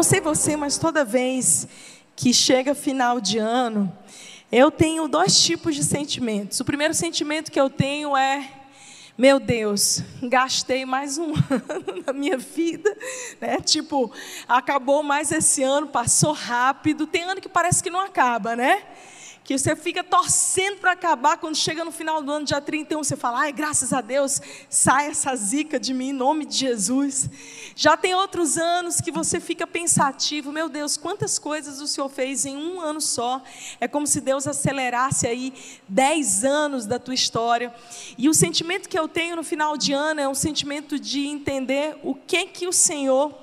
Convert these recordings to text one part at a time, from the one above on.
não sei você, mas toda vez que chega final de ano, eu tenho dois tipos de sentimentos. O primeiro sentimento que eu tenho é meu Deus, gastei mais um ano na minha vida, né? Tipo, acabou mais esse ano, passou rápido. Tem ano que parece que não acaba, né? Que você fica torcendo para acabar, quando chega no final do ano, dia 31, você fala, ai, graças a Deus, sai essa zica de mim, em nome de Jesus. Já tem outros anos que você fica pensativo, meu Deus, quantas coisas o Senhor fez em um ano só. É como se Deus acelerasse aí dez anos da tua história. E o sentimento que eu tenho no final de ano é um sentimento de entender o que que o Senhor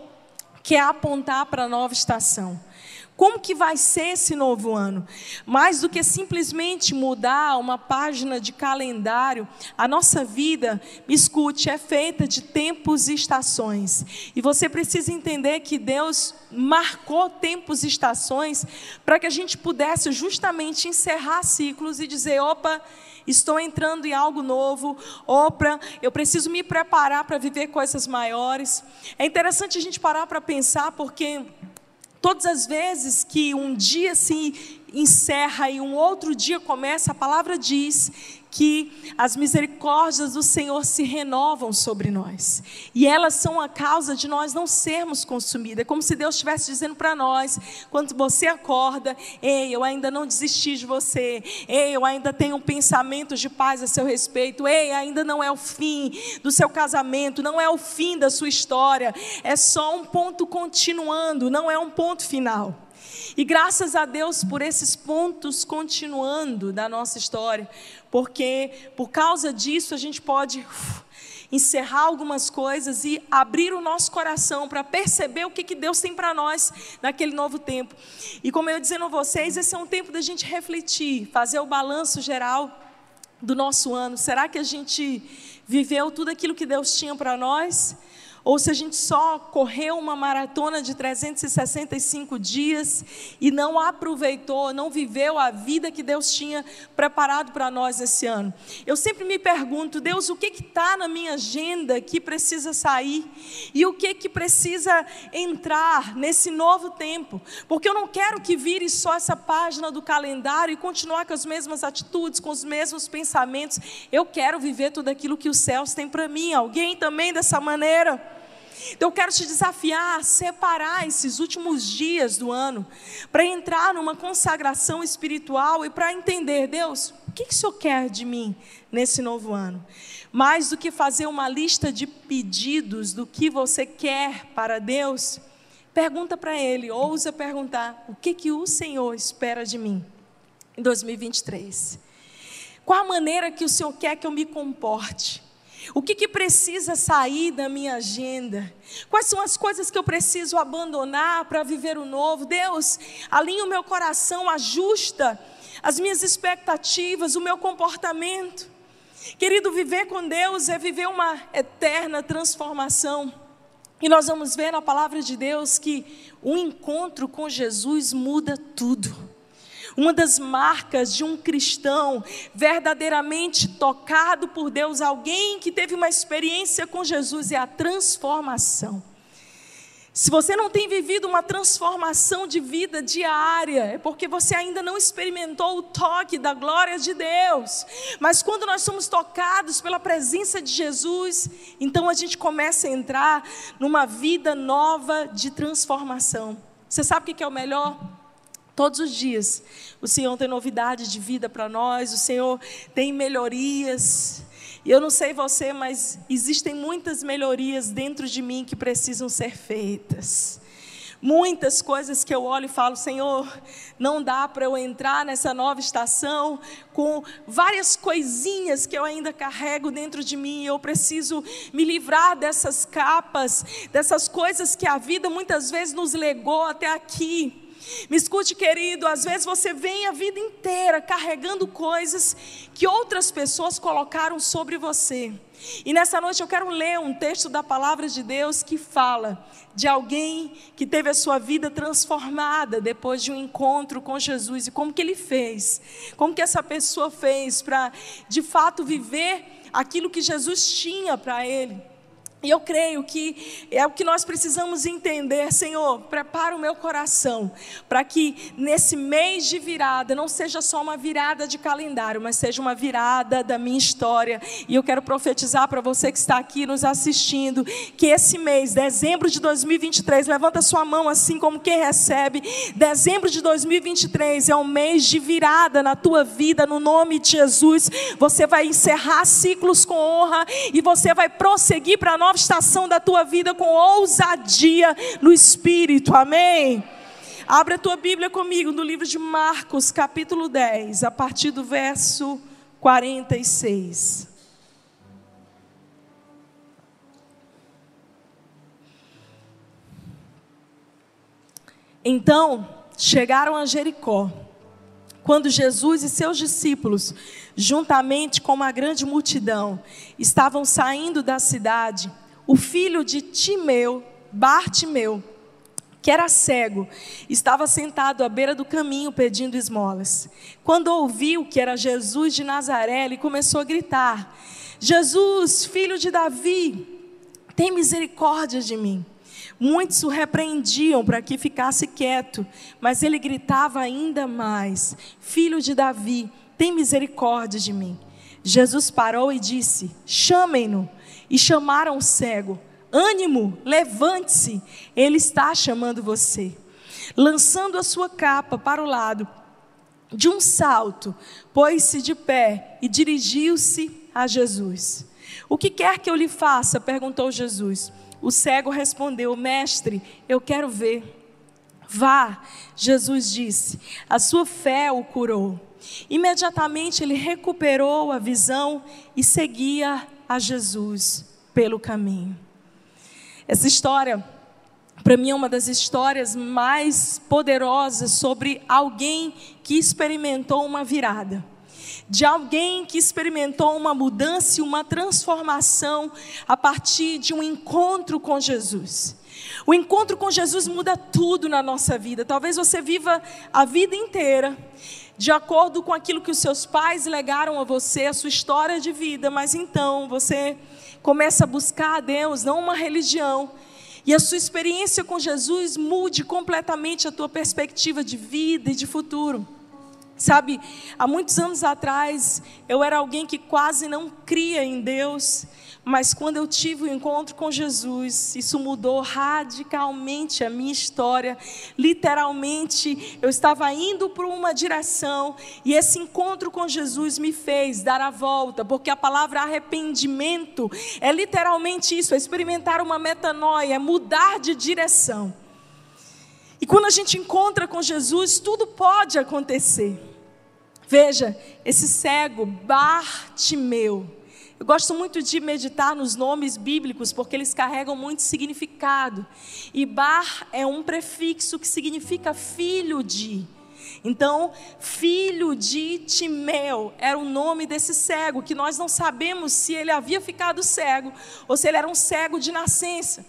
quer apontar para a nova estação. Como que vai ser esse novo ano? Mais do que simplesmente mudar uma página de calendário, a nossa vida, me escute, é feita de tempos e estações. E você precisa entender que Deus marcou tempos e estações para que a gente pudesse justamente encerrar ciclos e dizer: opa, estou entrando em algo novo, opa, eu preciso me preparar para viver coisas maiores. É interessante a gente parar para pensar, porque Todas as vezes que um dia se encerra e um outro dia começa, a palavra diz que as misericórdias do Senhor se renovam sobre nós. E elas são a causa de nós não sermos consumidos. É como se Deus estivesse dizendo para nós, quando você acorda, ei, eu ainda não desisti de você. Ei, eu ainda tenho pensamentos de paz a seu respeito. Ei, ainda não é o fim do seu casamento, não é o fim da sua história. É só um ponto continuando, não é um ponto final. E graças a Deus por esses pontos continuando da nossa história, porque por causa disso a gente pode encerrar algumas coisas e abrir o nosso coração para perceber o que, que Deus tem para nós naquele novo tempo. E como eu dizendo a vocês, esse é um tempo da gente refletir, fazer o balanço geral do nosso ano. Será que a gente viveu tudo aquilo que Deus tinha para nós? Ou se a gente só correu uma maratona de 365 dias e não aproveitou, não viveu a vida que Deus tinha preparado para nós esse ano. Eu sempre me pergunto, Deus, o que está na minha agenda que precisa sair e o que, que precisa entrar nesse novo tempo? Porque eu não quero que vire só essa página do calendário e continuar com as mesmas atitudes, com os mesmos pensamentos. Eu quero viver tudo aquilo que os céus têm para mim. Alguém também dessa maneira? Então eu quero te desafiar a separar esses últimos dias do ano para entrar numa consagração espiritual e para entender, Deus, o que, que o Senhor quer de mim nesse novo ano? Mais do que fazer uma lista de pedidos do que você quer para Deus, pergunta para Ele, ousa perguntar: o que, que o Senhor espera de mim em 2023? Qual a maneira que o Senhor quer que eu me comporte? O que, que precisa sair da minha agenda? Quais são as coisas que eu preciso abandonar para viver o novo? Deus, alinha o meu coração, ajusta as minhas expectativas, o meu comportamento. Querido, viver com Deus é viver uma eterna transformação. E nós vamos ver na palavra de Deus que o encontro com Jesus muda tudo. Uma das marcas de um cristão verdadeiramente tocado por Deus, alguém que teve uma experiência com Jesus, é a transformação. Se você não tem vivido uma transformação de vida diária, é porque você ainda não experimentou o toque da glória de Deus. Mas quando nós somos tocados pela presença de Jesus, então a gente começa a entrar numa vida nova de transformação. Você sabe o que é o melhor? Todos os dias, o Senhor tem novidade de vida para nós, o Senhor tem melhorias. E eu não sei você, mas existem muitas melhorias dentro de mim que precisam ser feitas. Muitas coisas que eu olho e falo, Senhor, não dá para eu entrar nessa nova estação com várias coisinhas que eu ainda carrego dentro de mim. Eu preciso me livrar dessas capas, dessas coisas que a vida muitas vezes nos legou até aqui. Me escute, querido, às vezes você vem a vida inteira carregando coisas que outras pessoas colocaram sobre você. E nessa noite eu quero ler um texto da palavra de Deus que fala de alguém que teve a sua vida transformada depois de um encontro com Jesus e como que ele fez, como que essa pessoa fez para de fato viver aquilo que Jesus tinha para ele. E eu creio que é o que nós precisamos entender, Senhor. Prepara o meu coração para que nesse mês de virada não seja só uma virada de calendário, mas seja uma virada da minha história. E eu quero profetizar para você que está aqui nos assistindo que esse mês, dezembro de 2023, levanta sua mão assim como quem recebe. Dezembro de 2023 é um mês de virada na tua vida, no nome de Jesus. Você vai encerrar ciclos com honra e você vai prosseguir para nós nova estação da tua vida com ousadia no Espírito, amém? Abra a tua Bíblia comigo no livro de Marcos, capítulo 10, a partir do verso 46. Então chegaram a Jericó. Quando Jesus e seus discípulos, juntamente com uma grande multidão, estavam saindo da cidade, o filho de Timeu, Bartimeu, que era cego, estava sentado à beira do caminho pedindo esmolas. Quando ouviu que era Jesus de Nazaré, ele começou a gritar: Jesus, filho de Davi, tem misericórdia de mim. Muitos o repreendiam para que ficasse quieto, mas ele gritava ainda mais: Filho de Davi, tem misericórdia de mim. Jesus parou e disse: Chamem-no. E chamaram o cego: Ânimo, levante-se, ele está chamando você. Lançando a sua capa para o lado, de um salto, pôs-se de pé e dirigiu-se a Jesus. O que quer que eu lhe faça? perguntou Jesus. O cego respondeu: Mestre, eu quero ver. Vá, Jesus disse, a sua fé o curou. Imediatamente ele recuperou a visão e seguia a Jesus pelo caminho. Essa história, para mim, é uma das histórias mais poderosas sobre alguém que experimentou uma virada de alguém que experimentou uma mudança e uma transformação a partir de um encontro com Jesus. O encontro com Jesus muda tudo na nossa vida. Talvez você viva a vida inteira de acordo com aquilo que os seus pais legaram a você, a sua história de vida, mas então você começa a buscar a Deus, não uma religião, e a sua experiência com Jesus mude completamente a tua perspectiva de vida e de futuro. Sabe, há muitos anos atrás, eu era alguém que quase não cria em Deus, mas quando eu tive o um encontro com Jesus, isso mudou radicalmente a minha história. Literalmente, eu estava indo para uma direção e esse encontro com Jesus me fez dar a volta, porque a palavra arrependimento é literalmente isso, é experimentar uma metanoia, é mudar de direção. E quando a gente encontra com Jesus, tudo pode acontecer. Veja, esse cego, Bartimeu. Eu gosto muito de meditar nos nomes bíblicos porque eles carregam muito significado. E Bar é um prefixo que significa filho de. Então, filho de Timeu era o nome desse cego, que nós não sabemos se ele havia ficado cego ou se ele era um cego de nascença.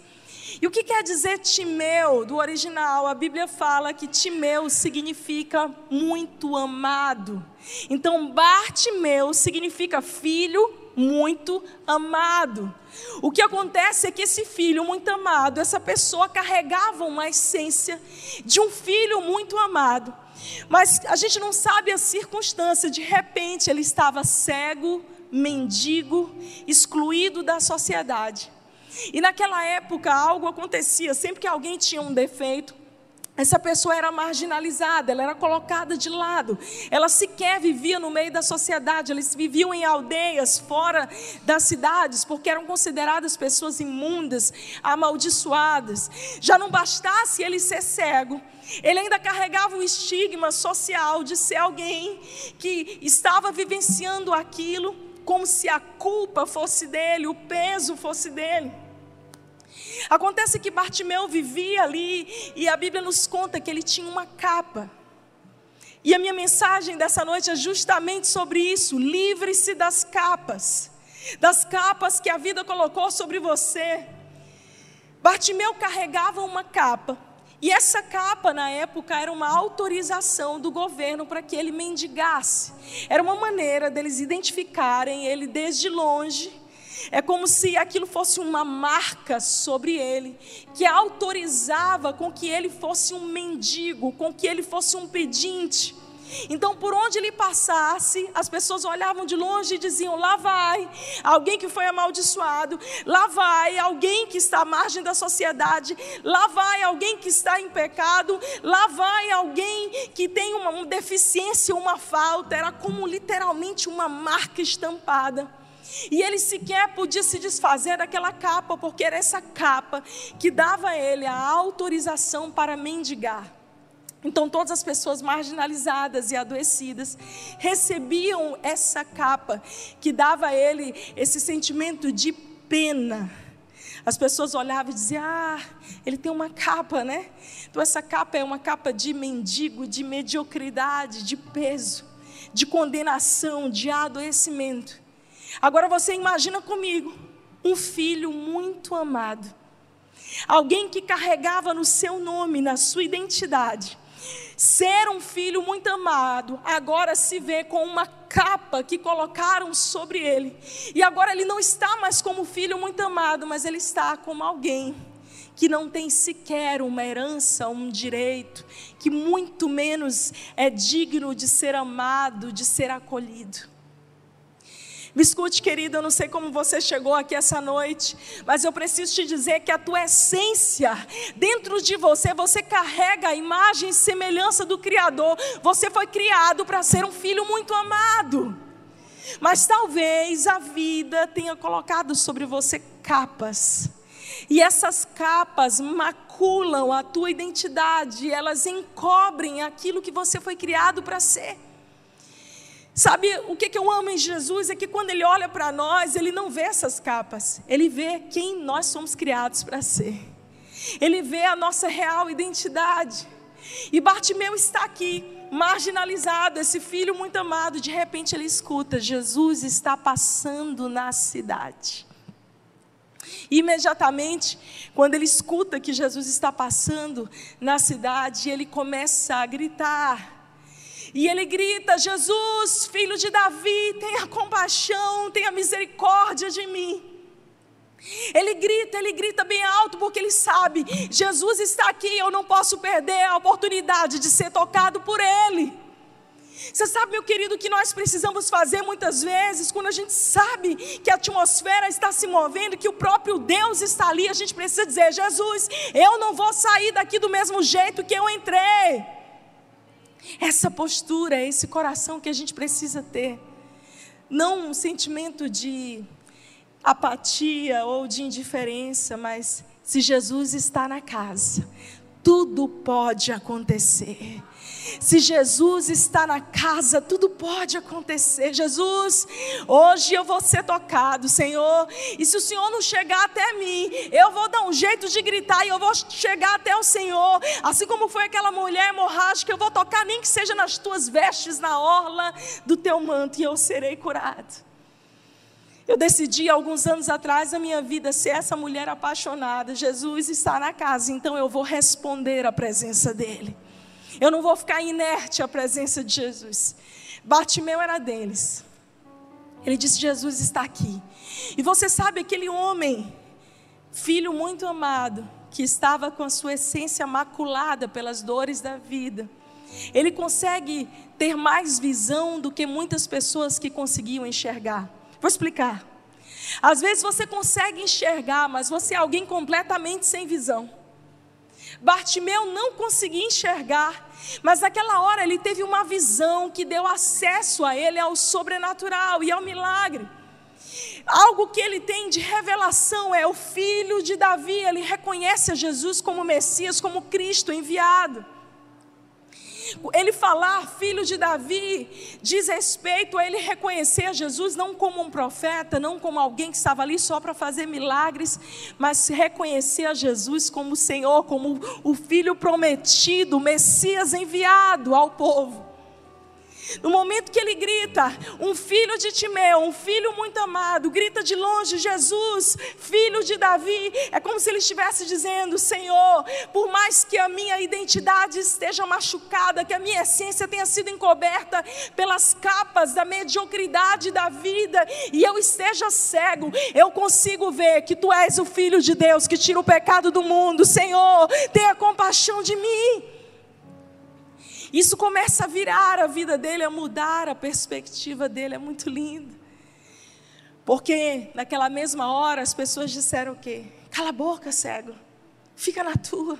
E o que quer dizer Timeu do original? A Bíblia fala que Timeu significa muito amado. Então, Bartimeu significa filho muito amado. O que acontece é que esse filho muito amado, essa pessoa carregava uma essência de um filho muito amado. Mas a gente não sabe a circunstância, de repente ele estava cego, mendigo, excluído da sociedade. E naquela época algo acontecia, sempre que alguém tinha um defeito, essa pessoa era marginalizada, ela era colocada de lado, ela sequer vivia no meio da sociedade, eles viviam em aldeias fora das cidades, porque eram consideradas pessoas imundas, amaldiçoadas. Já não bastasse ele ser cego, ele ainda carregava o estigma social de ser alguém que estava vivenciando aquilo como se a culpa fosse dele, o peso fosse dele. Acontece que Bartimeu vivia ali e a Bíblia nos conta que ele tinha uma capa. E a minha mensagem dessa noite é justamente sobre isso: livre-se das capas, das capas que a vida colocou sobre você. Bartimeu carregava uma capa, e essa capa, na época, era uma autorização do governo para que ele mendigasse. Era uma maneira deles identificarem ele desde longe É como se aquilo fosse uma marca sobre ele, que autorizava com que ele fosse um mendigo, com que ele fosse um pedinte. Então, por onde ele passasse, as pessoas olhavam de longe e diziam: lá vai alguém que foi amaldiçoado, lá vai alguém que está à margem da sociedade, lá vai alguém que está em pecado, lá vai alguém que tem uma, uma deficiência, uma falta. Era como literalmente uma marca estampada. E ele sequer podia se desfazer daquela capa, porque era essa capa que dava a ele a autorização para mendigar. Então, todas as pessoas marginalizadas e adoecidas recebiam essa capa que dava a ele esse sentimento de pena. As pessoas olhavam e diziam: Ah, ele tem uma capa, né? Então, essa capa é uma capa de mendigo, de mediocridade, de peso, de condenação, de adoecimento. Agora você imagina comigo um filho muito amado, alguém que carregava no seu nome, na sua identidade, Ser um filho muito amado, agora se vê com uma capa que colocaram sobre ele. E agora ele não está mais como filho muito amado, mas ele está como alguém que não tem sequer uma herança, um direito, que muito menos é digno de ser amado, de ser acolhido. Me escute, querido, eu não sei como você chegou aqui essa noite, mas eu preciso te dizer que a tua essência, dentro de você, você carrega a imagem e semelhança do Criador. Você foi criado para ser um filho muito amado. Mas talvez a vida tenha colocado sobre você capas. E essas capas maculam a tua identidade, elas encobrem aquilo que você foi criado para ser. Sabe o que, eu amo em Jesus? É que quando Ele olha para nós, Ele não vê essas capas, Ele vê quem nós somos criados para ser. Ele vê a nossa real identidade. E Bartimeu está aqui, marginalizado, esse filho muito amado. De repente ele escuta: Jesus está passando na cidade. Imediatamente, quando ele escuta que Jesus está passando na cidade, ele começa a gritar. E ele grita: Jesus, filho de Davi, tenha compaixão, tenha misericórdia de mim. Ele grita, ele grita bem alto, porque ele sabe: Jesus está aqui, eu não posso perder a oportunidade de ser tocado por Ele. Você sabe, meu querido, que nós precisamos fazer muitas vezes, quando a gente sabe que a atmosfera está se movendo, que o próprio Deus está ali, a gente precisa dizer: Jesus, eu não vou sair daqui do mesmo jeito que eu entrei. Essa postura, esse coração que a gente precisa ter. Não um sentimento de apatia ou de indiferença, mas se Jesus está na casa, tudo pode acontecer. Se Jesus está na casa, tudo pode acontecer. Jesus, hoje eu vou ser tocado, Senhor. E se o Senhor não chegar até mim, eu vou dar um jeito de gritar e eu vou chegar até o Senhor. Assim como foi aquela mulher hemorrágica, eu vou tocar nem que seja nas tuas vestes, na orla do teu manto, e eu serei curado. Eu decidi alguns anos atrás a minha vida ser essa mulher apaixonada. Jesus está na casa, então eu vou responder à presença dEle. Eu não vou ficar inerte à presença de Jesus. Bartimeu era deles. Ele disse: Jesus está aqui. E você sabe aquele homem, filho muito amado, que estava com a sua essência maculada pelas dores da vida. Ele consegue ter mais visão do que muitas pessoas que conseguiam enxergar. Vou explicar. Às vezes você consegue enxergar, mas você é alguém completamente sem visão. Bartimeu não conseguia enxergar, mas naquela hora ele teve uma visão que deu acesso a ele ao sobrenatural e ao milagre. Algo que ele tem de revelação é o filho de Davi, ele reconhece a Jesus como Messias, como Cristo enviado. Ele falar filho de Davi diz respeito a ele reconhecer Jesus não como um profeta, não como alguém que estava ali só para fazer milagres, mas reconhecer a Jesus como Senhor, como o filho prometido, o Messias enviado ao povo. No momento que ele grita, um filho de Timeu, um filho muito amado, grita de longe, Jesus, filho de Davi, é como se ele estivesse dizendo: Senhor, por mais que a minha identidade esteja machucada, que a minha essência tenha sido encoberta pelas capas da mediocridade da vida e eu esteja cego, eu consigo ver que tu és o filho de Deus que tira o pecado do mundo. Senhor, tenha compaixão de mim. Isso começa a virar a vida dele, a mudar a perspectiva dele, é muito lindo. Porque naquela mesma hora as pessoas disseram o quê? Cala a boca, cego. Fica na tua.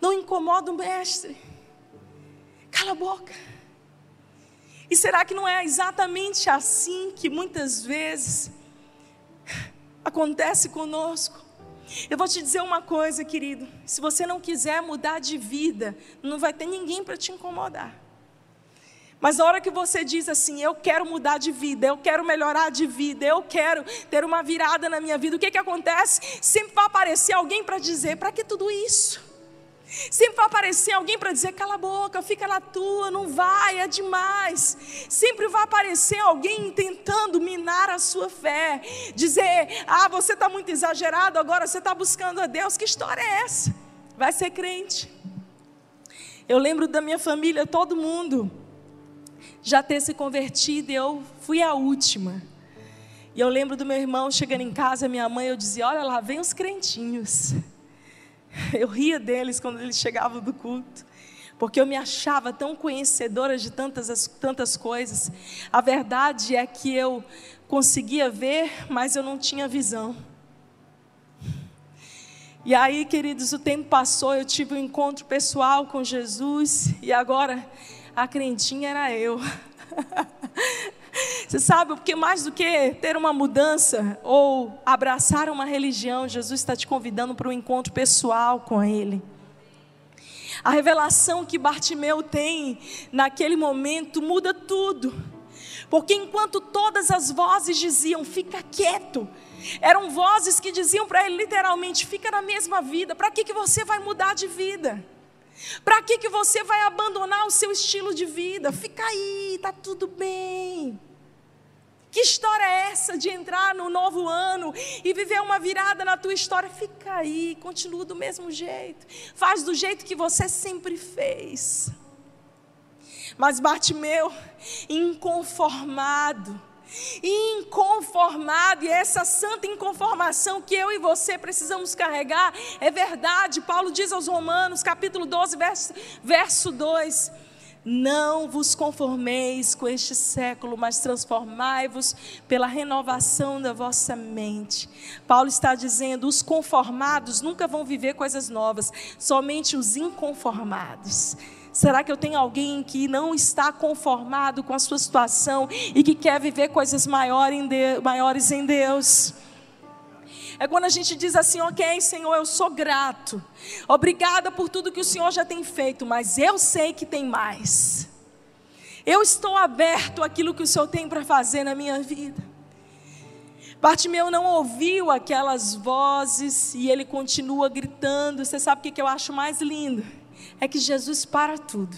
Não incomoda o mestre. Cala a boca. E será que não é exatamente assim que muitas vezes acontece conosco? Eu vou te dizer uma coisa, querido. Se você não quiser mudar de vida, não vai ter ninguém para te incomodar. Mas na hora que você diz assim, eu quero mudar de vida, eu quero melhorar de vida, eu quero ter uma virada na minha vida, o que, que acontece? Sempre vai aparecer alguém para dizer: para que tudo isso? Sempre vai aparecer alguém para dizer: cala a boca, fica na tua, não vai, é demais. Sempre vai aparecer alguém tentando minar a sua fé, dizer: ah, você está muito exagerado, agora você está buscando a Deus. Que história é essa? Vai ser crente. Eu lembro da minha família, todo mundo já ter se convertido e eu fui a última. E eu lembro do meu irmão chegando em casa, minha mãe, eu dizia: olha lá, vem os crentinhos. Eu ria deles quando eles chegavam do culto, porque eu me achava tão conhecedora de tantas, tantas coisas. A verdade é que eu conseguia ver, mas eu não tinha visão. E aí, queridos, o tempo passou, eu tive um encontro pessoal com Jesus, e agora a crentinha era eu. Você sabe, porque mais do que ter uma mudança ou abraçar uma religião, Jesus está te convidando para um encontro pessoal com Ele. A revelação que Bartimeu tem naquele momento muda tudo. Porque enquanto todas as vozes diziam, fica quieto, eram vozes que diziam para ele literalmente, fica na mesma vida, para que, que você vai mudar de vida? Para que, que você vai abandonar o seu estilo de vida? Fica aí, está tudo bem. Que história é essa de entrar no novo ano e viver uma virada na tua história? Fica aí, continua do mesmo jeito. Faz do jeito que você sempre fez. Mas Bartimeu, inconformado, inconformado, e essa santa inconformação que eu e você precisamos carregar, é verdade. Paulo diz aos Romanos, capítulo 12, verso, verso 2 não vos conformeis com este século, mas transformai-vos pela renovação da vossa mente. Paulo está dizendo: os conformados nunca vão viver coisas novas, somente os inconformados. Será que eu tenho alguém que não está conformado com a sua situação e que quer viver coisas maiores em Deus? É quando a gente diz assim: Ok, Senhor, eu sou grato. Obrigada por tudo que o Senhor já tem feito, mas eu sei que tem mais. Eu estou aberto àquilo que o Senhor tem para fazer na minha vida. Bartimeu não ouviu aquelas vozes e ele continua gritando. Você sabe o que eu acho mais lindo? É que Jesus para tudo.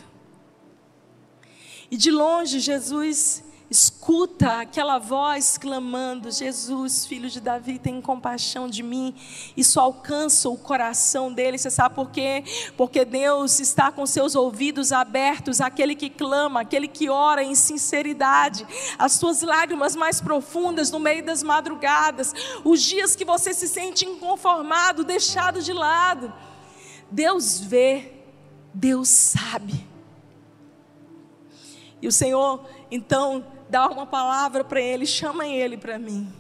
E de longe, Jesus escuta aquela voz clamando: Jesus, filho de Davi, tem compaixão de mim. Isso alcança o coração dele. Você sabe por quê? Porque Deus está com seus ouvidos abertos àquele que clama, aquele que ora em sinceridade. As suas lágrimas mais profundas no meio das madrugadas, os dias que você se sente inconformado, deixado de lado. Deus vê, Deus sabe. E o Senhor, então, dá uma palavra para ele, chama ele para mim.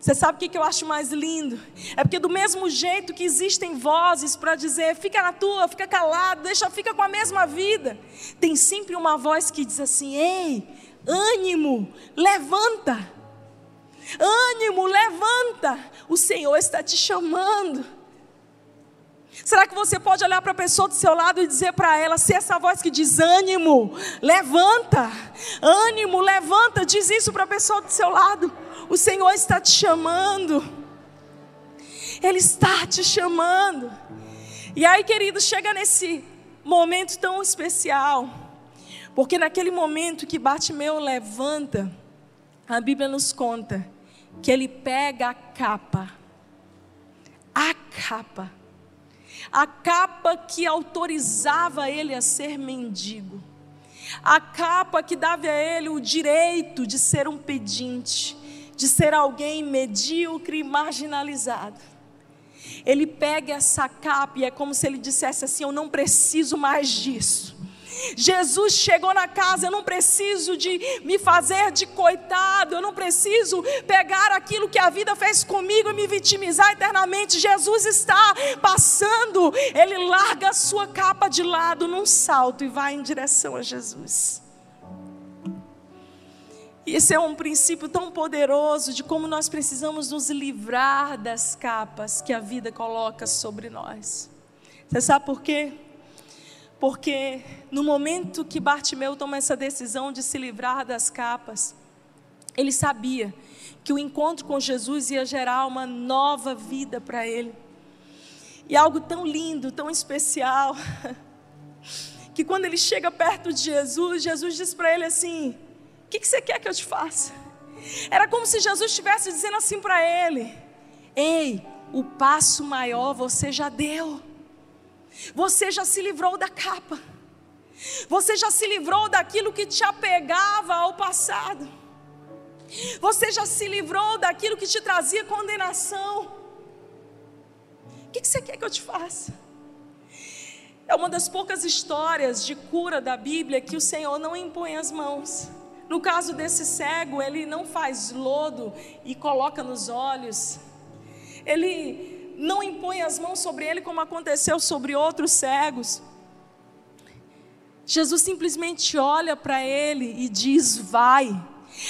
Você sabe o que eu acho mais lindo? É porque do mesmo jeito que existem vozes para dizer, fica na tua, fica calado, deixa, fica com a mesma vida, tem sempre uma voz que diz assim: ei, ânimo, levanta, ânimo, levanta, o Senhor está te chamando. Será que você pode olhar para a pessoa do seu lado e dizer para ela, se essa voz que diz ânimo, levanta, ânimo, levanta, diz isso para a pessoa do seu lado. O Senhor está te chamando. Ele está te chamando. E aí, querido, chega nesse momento tão especial. Porque naquele momento que Bartimeu levanta, a Bíblia nos conta que ele pega a capa, a capa, a capa que autorizava ele a ser mendigo, a capa que dava a ele o direito de ser um pedinte, de ser alguém medíocre e marginalizado. Ele pega essa capa e é como se ele dissesse assim: Eu não preciso mais disso. Jesus chegou na casa, eu não preciso de me fazer de coitado, eu não preciso pegar aquilo que a vida fez comigo e me vitimizar eternamente. Jesus está passando, ele larga a sua capa de lado num salto e vai em direção a Jesus. Esse é um princípio tão poderoso de como nós precisamos nos livrar das capas que a vida coloca sobre nós. Você sabe por quê? Porque no momento que Bartimeu toma essa decisão de se livrar das capas, ele sabia que o encontro com Jesus ia gerar uma nova vida para ele. E algo tão lindo, tão especial, que quando ele chega perto de Jesus, Jesus diz para ele assim: O que, que você quer que eu te faça? Era como se Jesus estivesse dizendo assim para ele: Ei, o passo maior você já deu. Você já se livrou da capa. Você já se livrou daquilo que te apegava ao passado. Você já se livrou daquilo que te trazia condenação. O que você quer que eu te faça? É uma das poucas histórias de cura da Bíblia que o Senhor não impõe as mãos. No caso desse cego, ele não faz lodo e coloca nos olhos. Ele não impõe as mãos sobre ele como aconteceu sobre outros cegos. Jesus simplesmente olha para ele e diz: Vai,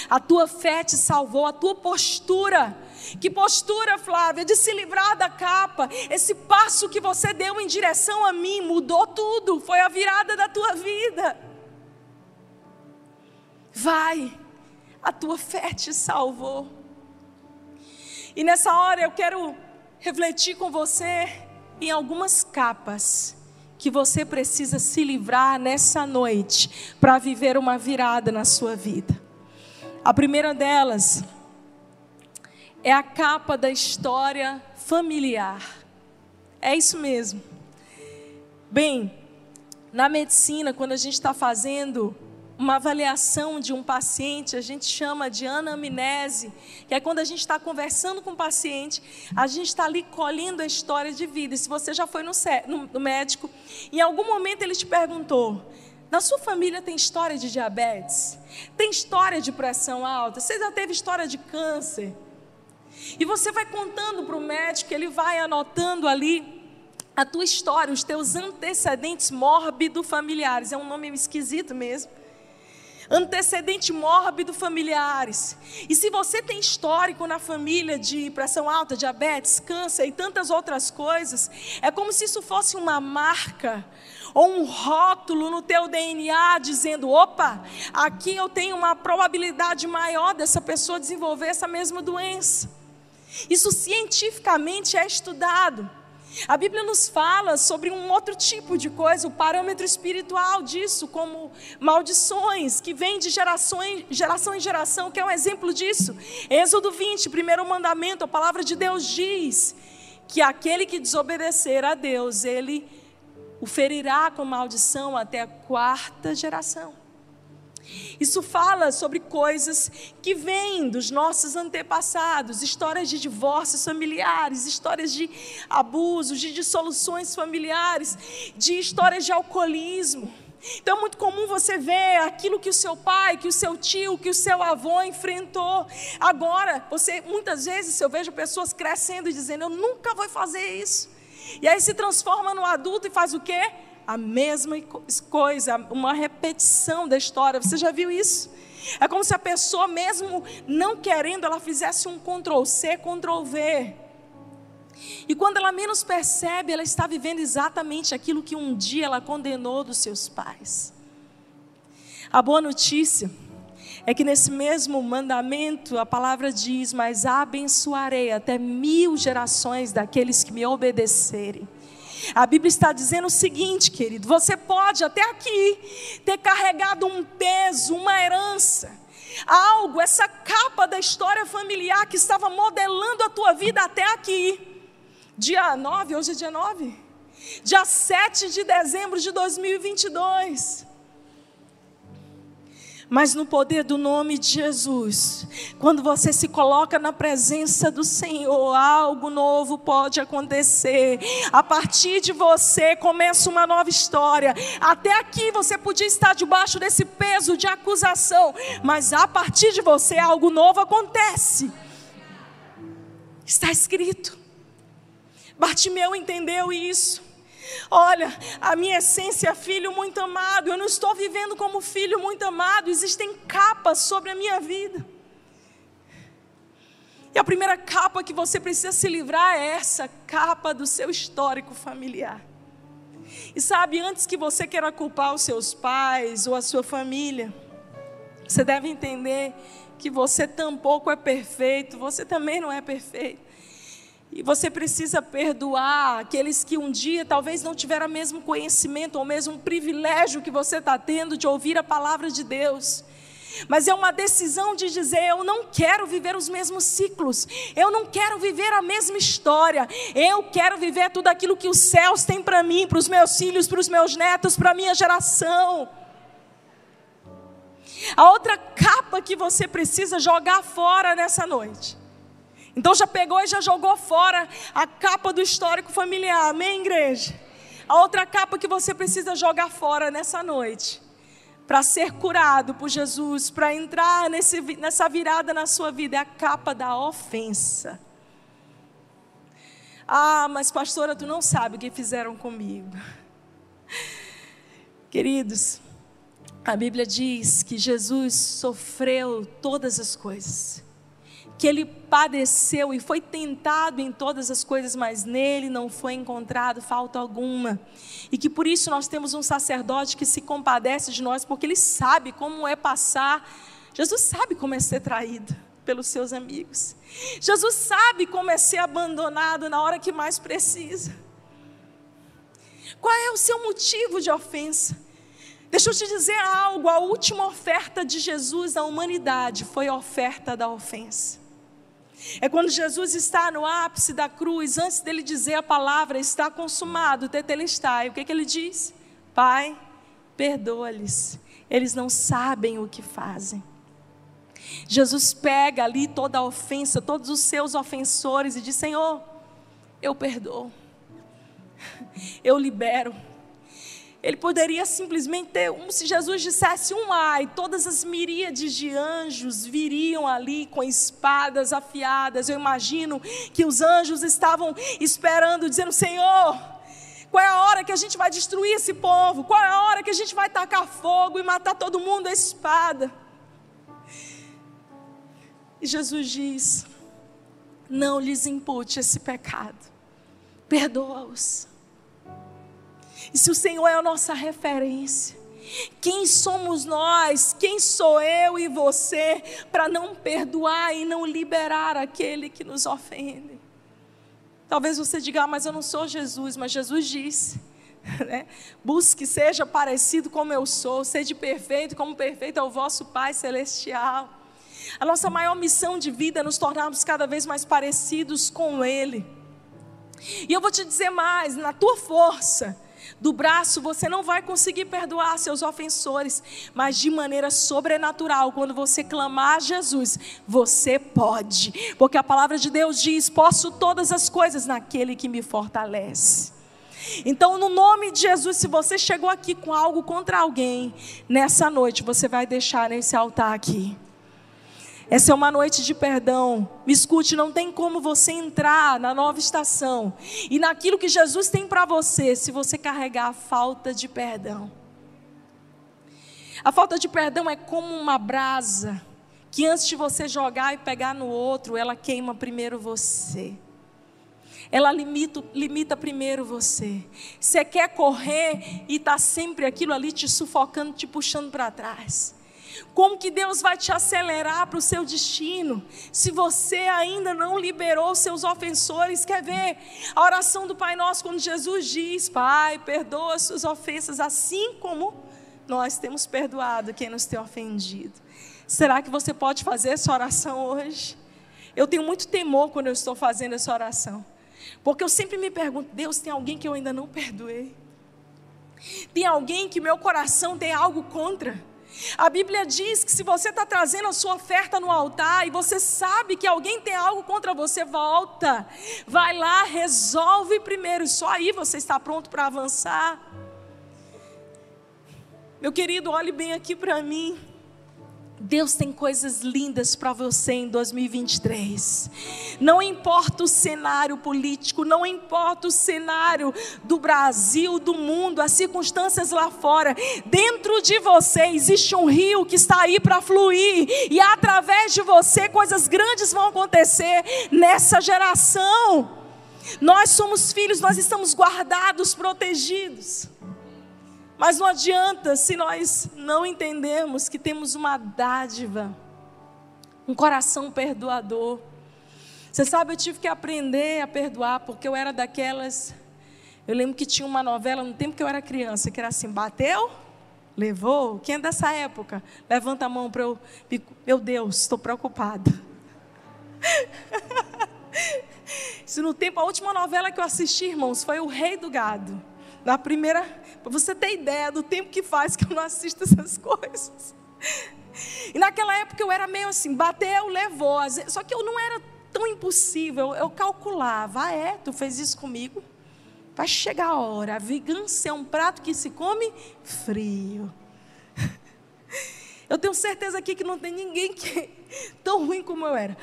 a tua fé te salvou, a tua postura. Que postura, Flávia, de se livrar da capa. Esse passo que você deu em direção a mim mudou tudo, foi a virada da tua vida. Vai, a tua fé te salvou. E nessa hora eu quero refletir com você em algumas capas que você precisa se livrar nessa noite para viver uma virada na sua vida. A primeira delas é a capa da história familiar. É isso mesmo. Bem, na medicina, quando a gente está fazendo uma avaliação de um paciente, a gente chama de anamnese, que é quando a gente está conversando com o paciente, a gente está ali colhendo a história de vida. E se você já foi no, no médico, em algum momento ele te perguntou: na sua família tem história de diabetes? Tem história de pressão alta? Você já teve história de câncer? E você vai contando para o médico, ele vai anotando ali a tua história, os teus antecedentes mórbido familiares. É um nome esquisito mesmo antecedente mórbido familiares. E se você tem histórico na família de pressão alta, diabetes, câncer e tantas outras coisas, é como se isso fosse uma marca ou um rótulo no teu DNA dizendo: opa, aqui eu tenho uma probabilidade maior dessa pessoa desenvolver essa mesma doença. Isso cientificamente é estudado. A Bíblia nos fala sobre um outro tipo de coisa, o parâmetro espiritual disso, como maldições que vêm de geração em, geração em geração, que é um exemplo disso. Êxodo 20, primeiro mandamento, a palavra de Deus diz que aquele que desobedecer a Deus, ele o ferirá com maldição até a quarta geração. Isso fala sobre coisas que vêm dos nossos antepassados, histórias de divórcios familiares, histórias de abusos, de dissoluções familiares, de histórias de alcoolismo. Então é muito comum você ver aquilo que o seu pai, que o seu tio, que o seu avô enfrentou. Agora, você muitas vezes eu vejo pessoas crescendo e dizendo: "Eu nunca vou fazer isso". E aí se transforma no adulto e faz o quê? A mesma coisa, uma repetição da história. Você já viu isso? É como se a pessoa, mesmo não querendo, ela fizesse um Ctrl C, Ctrl V. E quando ela menos percebe, ela está vivendo exatamente aquilo que um dia ela condenou dos seus pais. A boa notícia é que nesse mesmo mandamento a palavra diz: Mas abençoarei até mil gerações daqueles que me obedecerem. A Bíblia está dizendo o seguinte, querido: você pode até aqui ter carregado um peso, uma herança, algo, essa capa da história familiar que estava modelando a tua vida até aqui. Dia 9, hoje é dia 9? Dia 7 de dezembro de 2022 mas no poder do nome de Jesus. Quando você se coloca na presença do Senhor, algo novo pode acontecer. A partir de você começa uma nova história. Até aqui você podia estar debaixo desse peso de acusação, mas a partir de você algo novo acontece. Está escrito. Bartimeu entendeu isso. Olha, a minha essência é filho muito amado. Eu não estou vivendo como filho muito amado. Existem capas sobre a minha vida. E a primeira capa que você precisa se livrar é essa capa do seu histórico familiar. E sabe, antes que você queira culpar os seus pais ou a sua família, você deve entender que você tampouco é perfeito, você também não é perfeito. E você precisa perdoar aqueles que um dia talvez não tiveram o mesmo conhecimento ou mesmo privilégio que você está tendo de ouvir a palavra de Deus. Mas é uma decisão de dizer: eu não quero viver os mesmos ciclos, eu não quero viver a mesma história, eu quero viver tudo aquilo que os céus têm para mim, para os meus filhos, para os meus netos, para a minha geração. A outra capa que você precisa jogar fora nessa noite então já pegou e já jogou fora a capa do histórico familiar, amém, igreja? A outra capa que você precisa jogar fora nessa noite, para ser curado por Jesus, para entrar nesse, nessa virada na sua vida, é a capa da ofensa. Ah, mas pastora, tu não sabe o que fizeram comigo. Queridos, a Bíblia diz que Jesus sofreu todas as coisas que ele padeceu e foi tentado em todas as coisas, mas nele não foi encontrado falta alguma. E que por isso nós temos um sacerdote que se compadece de nós, porque ele sabe como é passar. Jesus sabe como é ser traído pelos seus amigos. Jesus sabe como é ser abandonado na hora que mais precisa. Qual é o seu motivo de ofensa? Deixa eu te dizer algo: a última oferta de Jesus à humanidade foi a oferta da ofensa. É quando Jesus está no ápice da cruz, antes dele dizer a palavra, está consumado, tetelestai. O que, que ele diz? Pai, perdoa-lhes, eles não sabem o que fazem. Jesus pega ali toda a ofensa, todos os seus ofensores e diz: Senhor, eu perdoo, eu libero ele poderia simplesmente ter, se Jesus dissesse um ai, todas as miríades de anjos viriam ali com espadas afiadas. Eu imagino que os anjos estavam esperando, dizendo: Senhor, qual é a hora que a gente vai destruir esse povo? Qual é a hora que a gente vai tacar fogo e matar todo mundo a espada? E Jesus diz: Não lhes impute esse pecado, perdoa-os e se o Senhor é a nossa referência, quem somos nós, quem sou eu e você, para não perdoar e não liberar aquele que nos ofende? Talvez você diga, ah, mas eu não sou Jesus, mas Jesus disse. Né? Busque, seja parecido como eu sou, seja perfeito como perfeito é o vosso Pai Celestial. A nossa maior missão de vida é nos tornarmos cada vez mais parecidos com Ele. E eu vou te dizer mais: na tua força, do braço, você não vai conseguir perdoar seus ofensores, mas de maneira sobrenatural, quando você clamar a Jesus, você pode, porque a palavra de Deus diz: Posso todas as coisas naquele que me fortalece. Então, no nome de Jesus, se você chegou aqui com algo contra alguém, nessa noite você vai deixar nesse altar aqui. Essa é uma noite de perdão. Me escute, não tem como você entrar na nova estação e naquilo que Jesus tem para você se você carregar a falta de perdão. A falta de perdão é como uma brasa que antes de você jogar e pegar no outro, ela queima primeiro você. Ela limita, limita primeiro você. Você quer correr e está sempre aquilo ali te sufocando, te puxando para trás. Como que Deus vai te acelerar para o seu destino? Se você ainda não liberou seus ofensores, quer ver a oração do Pai Nosso quando Jesus diz: Pai, perdoa as suas ofensas, assim como nós temos perdoado quem nos tem ofendido. Será que você pode fazer essa oração hoje? Eu tenho muito temor quando eu estou fazendo essa oração, porque eu sempre me pergunto: Deus, tem alguém que eu ainda não perdoei? Tem alguém que meu coração tem algo contra? A Bíblia diz que se você está trazendo a sua oferta no altar e você sabe que alguém tem algo contra você, volta, vai lá, resolve primeiro, só aí você está pronto para avançar. Meu querido, olhe bem aqui para mim. Deus tem coisas lindas para você em 2023. Não importa o cenário político, não importa o cenário do Brasil, do mundo, as circunstâncias lá fora. Dentro de você existe um rio que está aí para fluir, e através de você coisas grandes vão acontecer nessa geração. Nós somos filhos, nós estamos guardados, protegidos. Mas não adianta se nós não entendemos que temos uma dádiva, um coração perdoador. Você sabe, eu tive que aprender a perdoar, porque eu era daquelas. Eu lembro que tinha uma novela no tempo que eu era criança, que era assim: bateu, levou. Quem é dessa época? Levanta a mão para eu. Meu Deus, estou preocupada. Isso no tempo, a última novela que eu assisti, irmãos, foi O Rei do Gado. Na primeira, para você ter ideia do tempo que faz que eu não assisto essas coisas. E naquela época eu era meio assim, bateu, levou. Só que eu não era tão impossível. Eu calculava, ah, é, tu fez isso comigo. Vai chegar a hora. A vingança é um prato que se come frio. Eu tenho certeza aqui que não tem ninguém que tão ruim como eu era.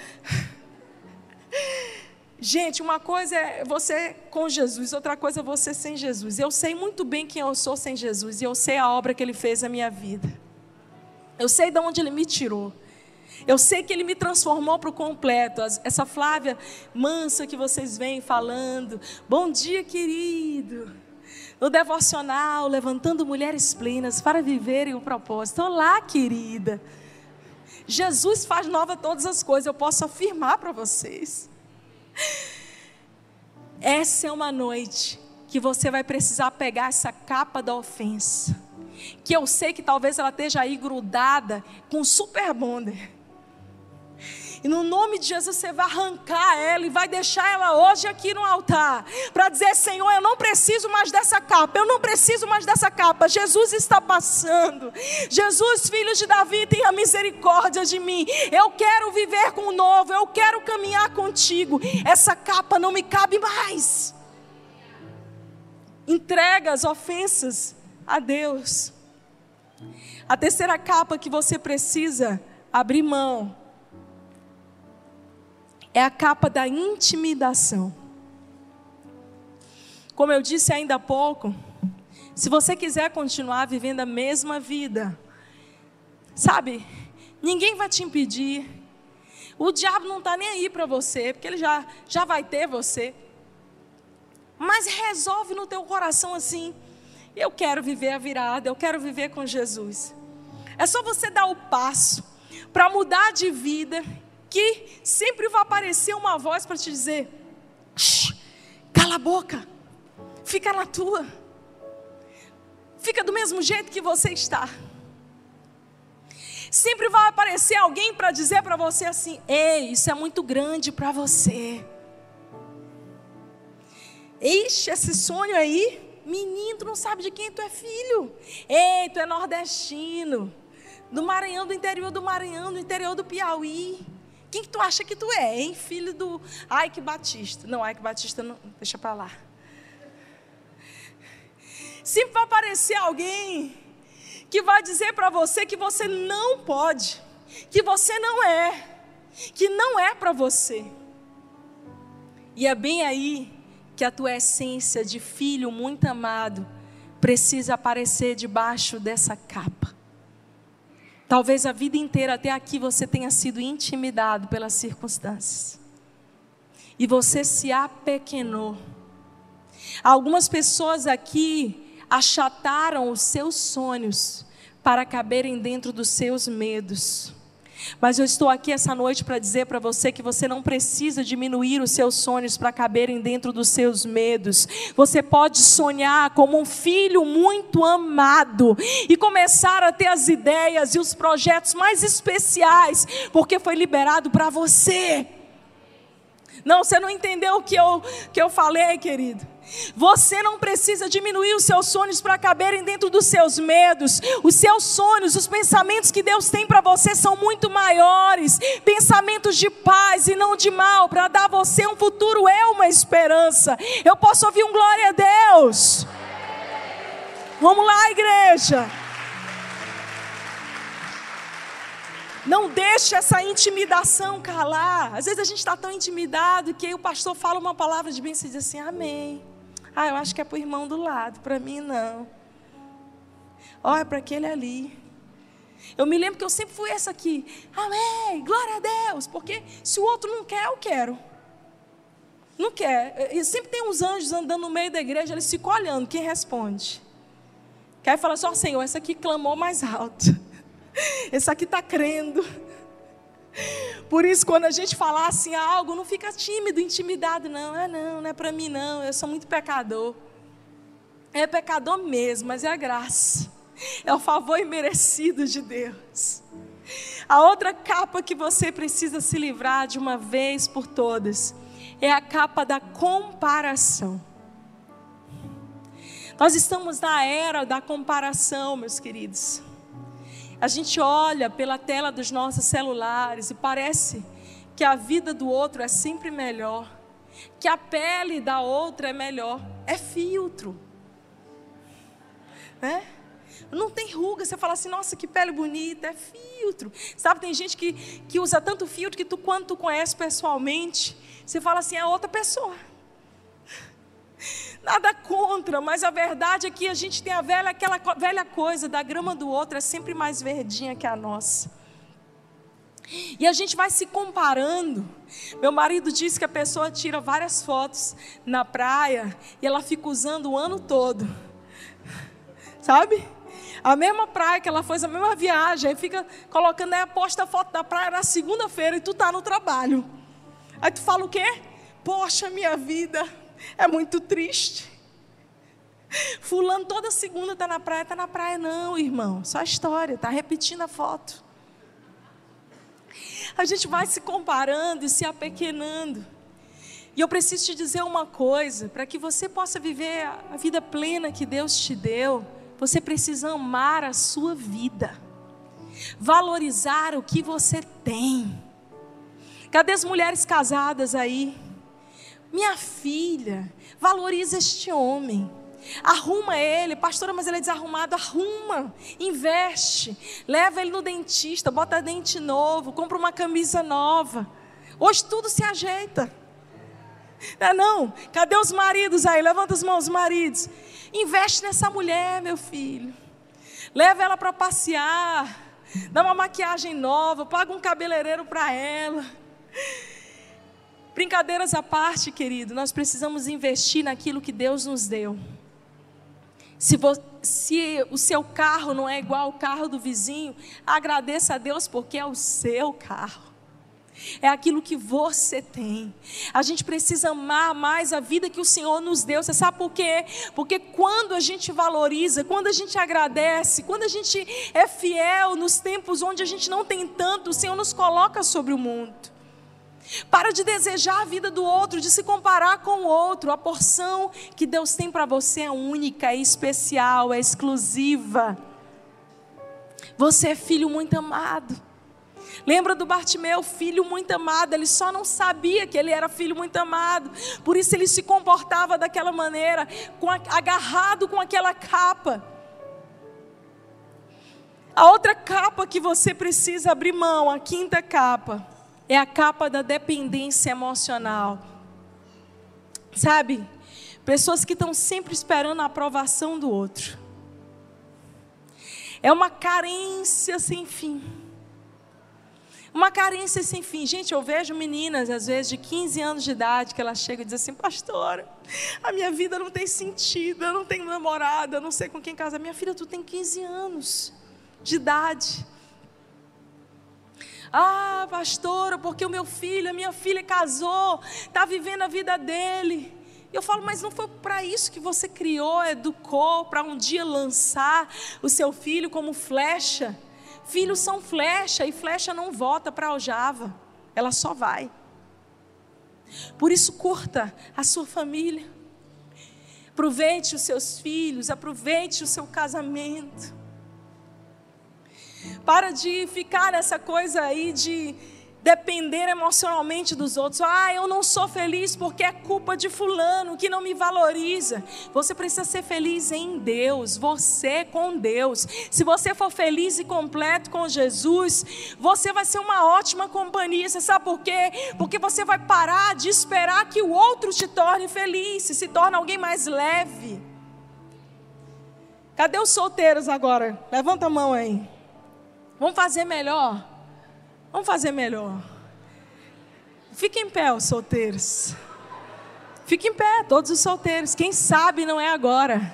Gente, uma coisa é você com Jesus, outra coisa é você sem Jesus. Eu sei muito bem quem eu sou sem Jesus e eu sei a obra que ele fez na minha vida. Eu sei de onde ele me tirou. Eu sei que ele me transformou para o completo. Essa Flávia mansa que vocês vêm falando. Bom dia, querido. No devocional, levantando mulheres plenas para viverem o propósito. Olá, querida. Jesus faz nova todas as coisas. Eu posso afirmar para vocês. Essa é uma noite que você vai precisar pegar essa capa da ofensa, que eu sei que talvez ela esteja aí grudada com super bonder. E no nome de Jesus você vai arrancar ela e vai deixar ela hoje aqui no altar. Para dizer, Senhor, eu não preciso mais dessa capa. Eu não preciso mais dessa capa. Jesus está passando. Jesus, filho de Davi, tenha misericórdia de mim. Eu quero viver com o novo. Eu quero caminhar contigo. Essa capa não me cabe mais. Entrega as ofensas a Deus. A terceira capa que você precisa abrir mão é a capa da intimidação. Como eu disse ainda há pouco, se você quiser continuar vivendo a mesma vida, sabe, ninguém vai te impedir. O diabo não está nem aí para você, porque ele já, já vai ter você. Mas resolve no teu coração assim: eu quero viver a virada, eu quero viver com Jesus. É só você dar o passo para mudar de vida que sempre vai aparecer uma voz para te dizer: cala a boca, fica na tua, fica do mesmo jeito que você está. Sempre vai aparecer alguém para dizer para você assim: ei, isso é muito grande para você. Eixe, esse sonho aí, menino, tu não sabe de quem tu é filho. Ei, tu é nordestino, do Maranhão, do interior do Maranhão, do interior do Piauí. Quem que tu acha que tu é, hein? Filho do Ike Batista. Não, Ike Batista não, deixa para lá. Sempre vai aparecer alguém que vai dizer para você que você não pode, que você não é, que não é para você. E é bem aí que a tua essência de filho muito amado precisa aparecer debaixo dessa capa. Talvez a vida inteira até aqui você tenha sido intimidado pelas circunstâncias. E você se apequenou. Algumas pessoas aqui achataram os seus sonhos para caberem dentro dos seus medos. Mas eu estou aqui essa noite para dizer para você que você não precisa diminuir os seus sonhos para caberem dentro dos seus medos. Você pode sonhar como um filho muito amado e começar a ter as ideias e os projetos mais especiais, porque foi liberado para você. Não, você não entendeu o que eu, que eu falei, querido. Você não precisa diminuir os seus sonhos para caberem dentro dos seus medos. Os seus sonhos, os pensamentos que Deus tem para você são muito maiores. Pensamentos de paz e não de mal, para dar a você um futuro e uma esperança. Eu posso ouvir um glória a Deus. Vamos lá, igreja. Não deixe essa intimidação calar. Às vezes a gente está tão intimidado que o pastor fala uma palavra de bênção e diz assim: Amém. Ah, eu acho que é para o irmão do lado, para mim não. Olha para aquele ali. Eu me lembro que eu sempre fui essa aqui. Amém, glória a Deus. Porque se o outro não quer, eu quero. Não quer. E sempre tem uns anjos andando no meio da igreja, eles ficam olhando quem responde. Que aí fala só, assim, Senhor, essa aqui clamou mais alto. Esse aqui está crendo. Por isso, quando a gente falar assim algo, não fica tímido, intimidado, não. É não, não é para mim, não. Eu sou muito pecador. É pecador mesmo, mas é a graça. É o favor imerecido de Deus. A outra capa que você precisa se livrar de uma vez por todas é a capa da comparação. Nós estamos na era da comparação, meus queridos. A gente olha pela tela dos nossos celulares e parece que a vida do outro é sempre melhor, que a pele da outra é melhor. É filtro. Né? Não tem ruga, você fala assim, nossa, que pele bonita, é filtro. Sabe, tem gente que, que usa tanto filtro que tu, quando tu conhece pessoalmente, você fala assim, é outra pessoa. Nada contra, mas a verdade é que a gente tem a velha, aquela velha coisa da grama do outro é sempre mais verdinha que a nossa. E a gente vai se comparando. Meu marido disse que a pessoa tira várias fotos na praia e ela fica usando o ano todo. Sabe? A mesma praia que ela fez, a mesma viagem, aí fica colocando, aí posta a foto da praia na segunda-feira e tu tá no trabalho. Aí tu fala o quê? Poxa, minha vida é muito triste. Fulano toda segunda está na praia, está na praia, não, irmão. Só história, está repetindo a foto. A gente vai se comparando e se apequenando. E eu preciso te dizer uma coisa: para que você possa viver a vida plena que Deus te deu, você precisa amar a sua vida, valorizar o que você tem. Cadê as mulheres casadas aí? Minha filha, valoriza este homem. Arruma ele, pastora, mas ele é desarrumado. Arruma, investe, leva ele no dentista, bota dente novo, compra uma camisa nova. Hoje tudo se ajeita. Não, é não, cadê os maridos aí? Levanta as mãos, maridos. Investe nessa mulher, meu filho. Leva ela para passear. Dá uma maquiagem nova, paga um cabeleireiro para ela. Brincadeiras à parte, querido, nós precisamos investir naquilo que Deus nos deu. Se, se, o seu carro não é igual ao carro do vizinho, agradeça a Deus porque é o seu carro. É aquilo que você tem. A gente precisa amar mais a vida que o Senhor nos deu. Você sabe por quê? Porque quando a gente valoriza, quando a gente agradece, quando a gente é fiel nos tempos onde a gente não tem tanto, o Senhor nos coloca sobre o mundo. Para de desejar a vida do outro, de se comparar com o outro. A porção que Deus tem para você é única, é especial, é exclusiva. Você é filho muito amado. Lembra do Bartimeu, filho muito amado, ele só não sabia que ele era filho muito amado, por isso ele se comportava daquela maneira, com a, agarrado com aquela capa. A outra capa que você precisa abrir mão, a quinta capa, é a capa da dependência emocional. Sabe? Pessoas que estão sempre esperando a aprovação do outro. É uma carência sem fim. Uma carência sem fim. Gente, eu vejo meninas, às vezes, de 15 anos de idade, que elas chegam e dizem assim: Pastora, a minha vida não tem sentido, eu não tenho namorada, eu não sei com quem casar. Minha filha, tu tem 15 anos. de idade. Ah, pastora, porque o meu filho, a minha filha casou, está vivendo a vida dele. Eu falo, mas não foi para isso que você criou, educou, para um dia lançar o seu filho como flecha. Filhos são flecha e flecha não volta para aljava, ela só vai. Por isso, curta a sua família. Aproveite os seus filhos, aproveite o seu casamento. Para de ficar nessa coisa aí de depender emocionalmente dos outros. Ah, eu não sou feliz porque é culpa de fulano que não me valoriza. Você precisa ser feliz em Deus, você com Deus. Se você for feliz e completo com Jesus, você vai ser uma ótima companhia. Você sabe por quê? Porque você vai parar de esperar que o outro te torne feliz, se torna alguém mais leve. Cadê os solteiros agora? Levanta a mão aí. Vamos fazer melhor. Vamos fazer melhor. Fiquem em pé, os solteiros. Fiquem em pé, todos os solteiros. Quem sabe não é agora.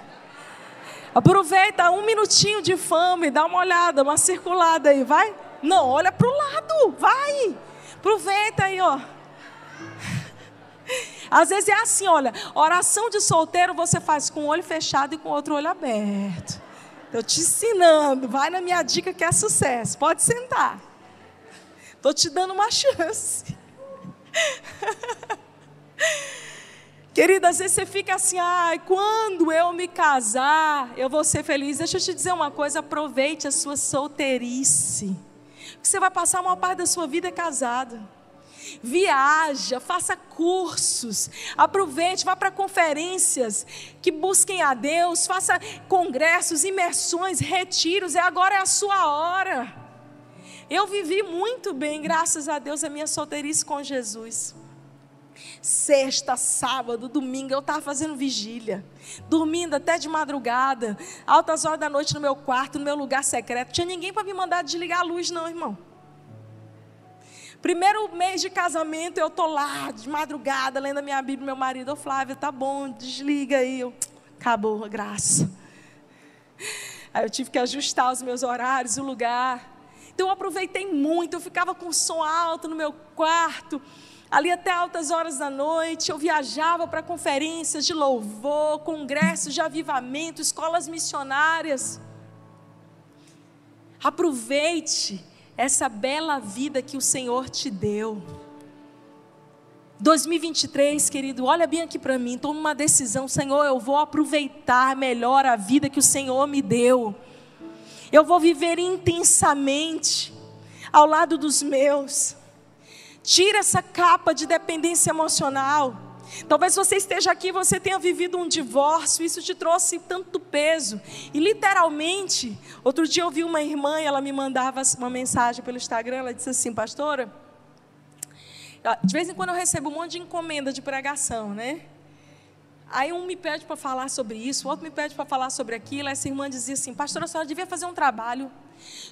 Aproveita um minutinho de fome, dá uma olhada, uma circulada aí, vai? Não, olha para o lado, vai. Aproveita aí, ó. Às vezes é assim, olha, oração de solteiro você faz com o olho fechado e com o outro olho aberto. Estou te ensinando, vai na minha dica que é sucesso. Pode sentar. Estou te dando uma chance. Querida, às vezes você fica assim, ai, quando eu me casar, eu vou ser feliz. Deixa eu te dizer uma coisa, aproveite a sua solteirice. Porque você vai passar a maior parte da sua vida casado. Viaja, faça cursos, aproveite, vá para conferências que busquem a Deus, faça congressos, imersões, retiros, e agora é a sua hora. Eu vivi muito bem, graças a Deus, a minha solteirice com Jesus. Sexta, sábado, domingo, eu estava fazendo vigília, dormindo até de madrugada, altas horas da noite no meu quarto, no meu lugar secreto. Tinha ninguém para me mandar desligar a luz, não, irmão. Primeiro mês de casamento, eu tô lá de madrugada, lendo a minha Bíblia, meu marido, ô Flávia, tá bom, desliga aí. Eu, acabou a graça. Aí eu tive que ajustar os meus horários, o lugar. Então eu aproveitei muito, eu ficava com som alto no meu quarto, ali até altas horas da noite. Eu viajava para conferências de louvor, congressos de avivamento, escolas missionárias. Aproveite essa bela vida que o Senhor te deu. 2023, querido, olha bem aqui para mim, toma uma decisão, Senhor, eu vou aproveitar melhor a vida que o Senhor me deu eu vou viver intensamente ao lado dos meus. Tira essa capa de dependência emocional. Talvez você esteja aqui você tenha vivido um divórcio, isso te trouxe tanto peso. E literalmente, outro dia eu vi uma irmã e ela me mandava uma mensagem pelo Instagram, ela disse assim, pastora, de vez em quando eu recebo um monte de encomenda de pregação, né? Aí um me pede para falar sobre isso, o outro me pede para falar sobre aquilo. Essa irmã dizia assim: Pastora, a senhora devia fazer um trabalho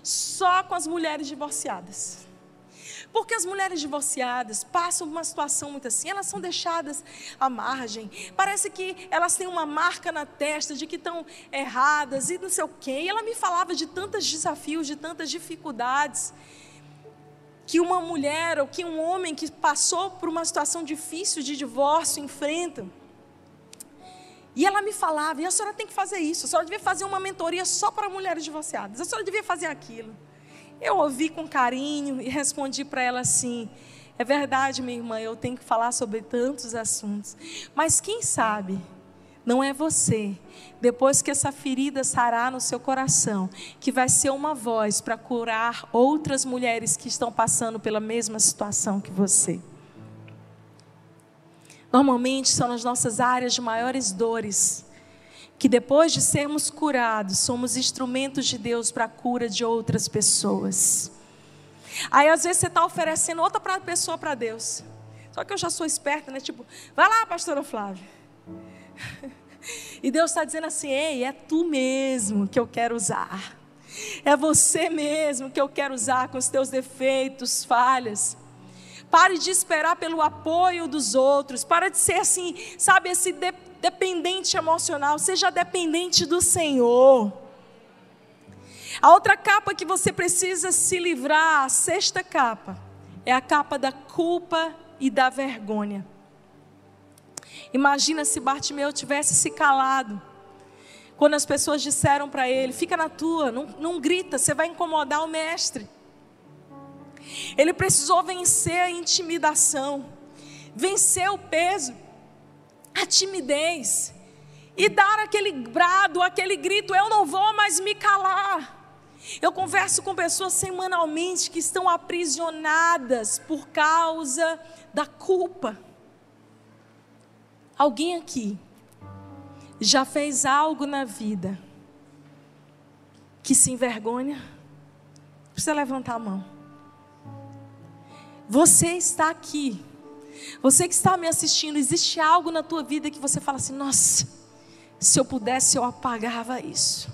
só com as mulheres divorciadas. Porque as mulheres divorciadas passam uma situação muito assim, elas são deixadas à margem. Parece que elas têm uma marca na testa de que estão erradas e não sei o quê. E ela me falava de tantos desafios, de tantas dificuldades que uma mulher ou que um homem que passou por uma situação difícil de divórcio enfrentam. E ela me falava, e a senhora tem que fazer isso, a senhora devia fazer uma mentoria só para mulheres divorciadas, a senhora devia fazer aquilo. Eu ouvi com carinho e respondi para ela assim: é verdade, minha irmã, eu tenho que falar sobre tantos assuntos, mas quem sabe, não é você, depois que essa ferida sarar no seu coração, que vai ser uma voz para curar outras mulheres que estão passando pela mesma situação que você. Normalmente são nas nossas áreas de maiores dores que depois de sermos curados, somos instrumentos de Deus para a cura de outras pessoas. Aí às vezes você está oferecendo outra pessoa para Deus. Só que eu já sou esperta, né? Tipo, vai lá, pastora Flávia. E Deus está dizendo assim: ei, é tu mesmo que eu quero usar. É você mesmo que eu quero usar com os teus defeitos, falhas. Pare de esperar pelo apoio dos outros. Para de ser assim, sabe, esse de, dependente emocional. Seja dependente do Senhor. A outra capa que você precisa se livrar, a sexta capa, é a capa da culpa e da vergonha. Imagina se Bartimeu tivesse se calado. Quando as pessoas disseram para ele: fica na tua, não, não grita, você vai incomodar o mestre. Ele precisou vencer a intimidação, vencer o peso, a timidez, e dar aquele brado, aquele grito: eu não vou mais me calar. Eu converso com pessoas semanalmente que estão aprisionadas por causa da culpa. Alguém aqui já fez algo na vida que se envergonha? Precisa levantar a mão. Você está aqui. Você que está me assistindo, existe algo na tua vida que você fala assim: nossa, se eu pudesse, eu apagava isso.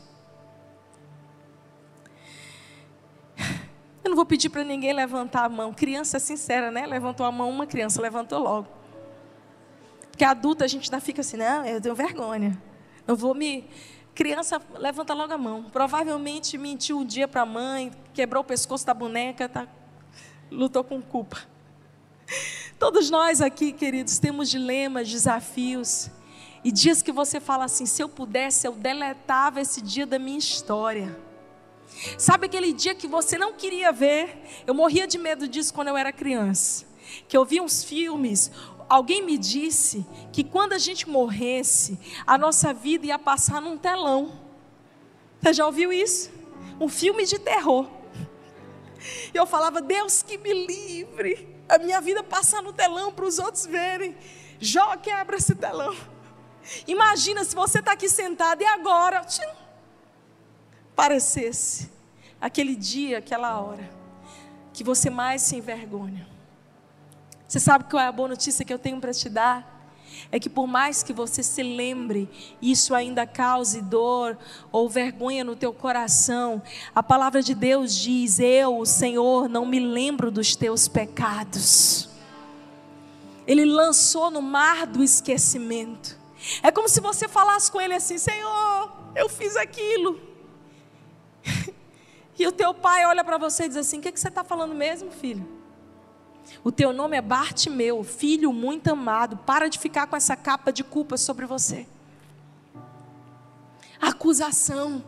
Eu não vou pedir para ninguém levantar a mão. Criança sincera, né? Levantou a mão, uma criança levantou logo. Porque adulta a gente ainda fica assim, não, eu tenho vergonha. Eu vou me. Criança levanta logo a mão. Provavelmente mentiu um dia para a mãe, quebrou o pescoço da boneca, tá, lutou com culpa. Todos nós aqui, queridos, temos dilemas, desafios. E dias que você fala assim: se eu pudesse, eu deletava esse dia da minha história. Sabe aquele dia que você não queria ver? Eu morria de medo disso quando eu era criança. Que eu vi uns filmes, alguém me disse que quando a gente morresse, a nossa vida ia passar num telão. Você já ouviu isso? Um filme de terror. E eu falava, Deus que me livre, a minha vida passar no telão para os outros verem. Jó quebra esse telão. Imagina se você está aqui sentado e agora tchim, parecesse aquele dia, aquela hora, que você mais se envergonha. Você sabe qual é a boa notícia que eu tenho para te dar? É que por mais que você se lembre, isso ainda cause dor ou vergonha no teu coração. A palavra de Deus diz: Eu, o Senhor, não me lembro dos teus pecados. Ele lançou no mar do esquecimento. É como se você falasse com ele assim: Senhor, eu fiz aquilo. E o teu pai olha para você e diz assim: O que, que você está falando mesmo, filho? O teu nome é Bartimeu, filho muito amado. Para de ficar com essa capa de culpa sobre você. Acusação.